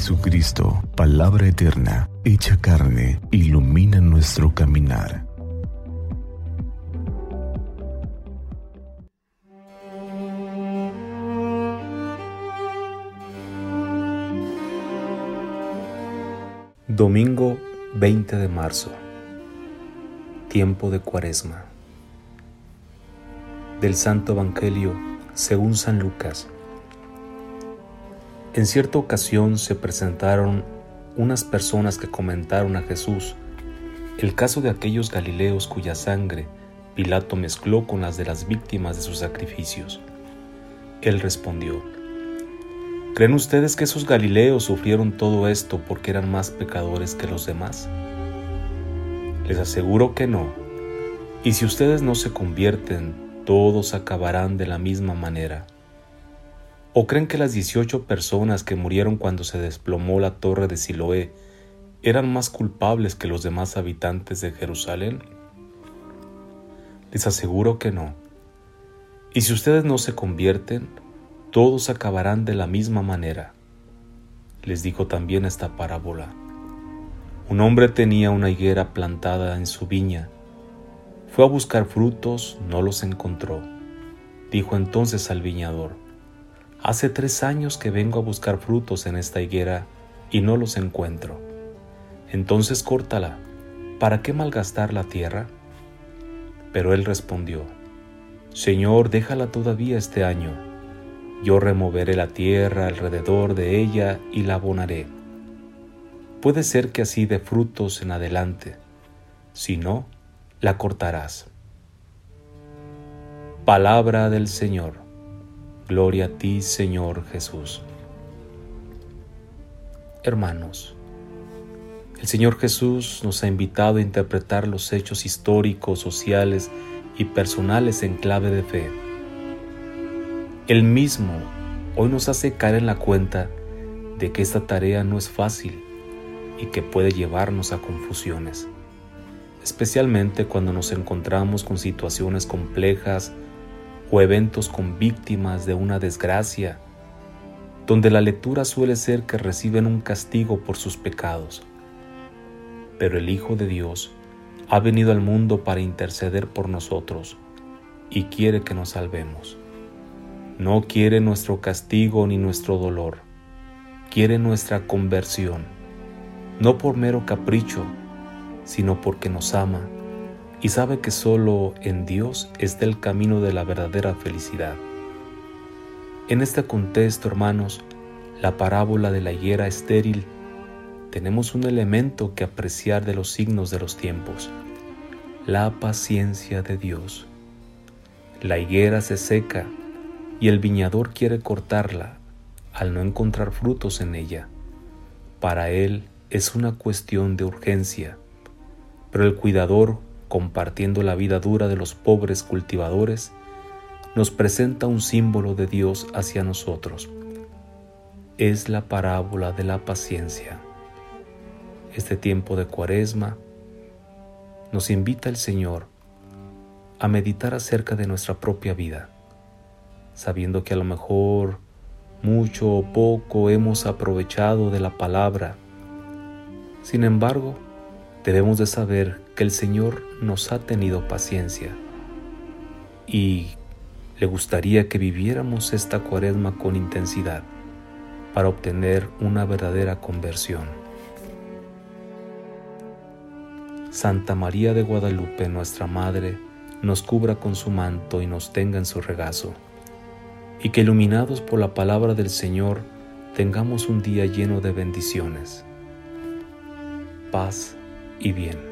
Jesucristo, palabra eterna, hecha carne, ilumina nuestro caminar. Domingo 20 de marzo. Tiempo de Cuaresma. Del Santo Evangelio según San Lucas. En cierta ocasión se presentaron unas personas que comentaron a Jesús el caso de aquellos galileos cuya sangre Pilato mezcló con las de las víctimas de sus sacrificios. Él respondió, ¿Creen ustedes que esos galileos sufrieron todo esto porque eran más pecadores que los demás? Les aseguro que no. Y si ustedes no se convierten, todos acabarán de la misma manera. ¿O creen que las 18 personas que murieron cuando se desplomó la torre de Siloé eran más culpables que los demás habitantes de Jerusalén? Les aseguro que no. Y si ustedes no se convierten, todos acabarán de la misma manera. Les dijo también esta parábola. Un hombre tenía una higuera plantada en su viña. Fue a buscar frutos, no los encontró. Dijo entonces al viñador, Hace tres años que vengo a buscar frutos en esta higuera y no los encuentro. Entonces córtala, ¿para qué malgastar la tierra? Pero él respondió, Señor, déjala todavía este año. Yo removeré la tierra alrededor de ella y la abonaré. Puede ser que así dé frutos en adelante, si no, la cortarás. Palabra del Señor. Gloria a ti, Señor Jesús. Hermanos, el Señor Jesús nos ha invitado a interpretar los hechos históricos, sociales y personales en clave de fe. Él mismo hoy nos hace caer en la cuenta de que esta tarea no es fácil y que puede llevarnos a confusiones, especialmente cuando nos encontramos con situaciones complejas o eventos con víctimas de una desgracia, donde la lectura suele ser que reciben un castigo por sus pecados. Pero el Hijo de Dios ha venido al mundo para interceder por nosotros y quiere que nos salvemos. No quiere nuestro castigo ni nuestro dolor, quiere nuestra conversión, no por mero capricho, sino porque nos ama y sabe que solo en Dios está el camino de la verdadera felicidad. En este contexto, hermanos, la parábola de la higuera estéril, tenemos un elemento que apreciar de los signos de los tiempos, la paciencia de Dios. La higuera se seca y el viñador quiere cortarla al no encontrar frutos en ella. Para él es una cuestión de urgencia, pero el cuidador compartiendo la vida dura de los pobres cultivadores, nos presenta un símbolo de Dios hacia nosotros. Es la parábola de la paciencia. Este tiempo de cuaresma nos invita el Señor a meditar acerca de nuestra propia vida, sabiendo que a lo mejor mucho o poco hemos aprovechado de la palabra. Sin embargo, debemos de saber que el Señor nos ha tenido paciencia y le gustaría que viviéramos esta cuaresma con intensidad para obtener una verdadera conversión. Santa María de Guadalupe, nuestra Madre, nos cubra con su manto y nos tenga en su regazo, y que iluminados por la palabra del Señor tengamos un día lleno de bendiciones, paz y bien.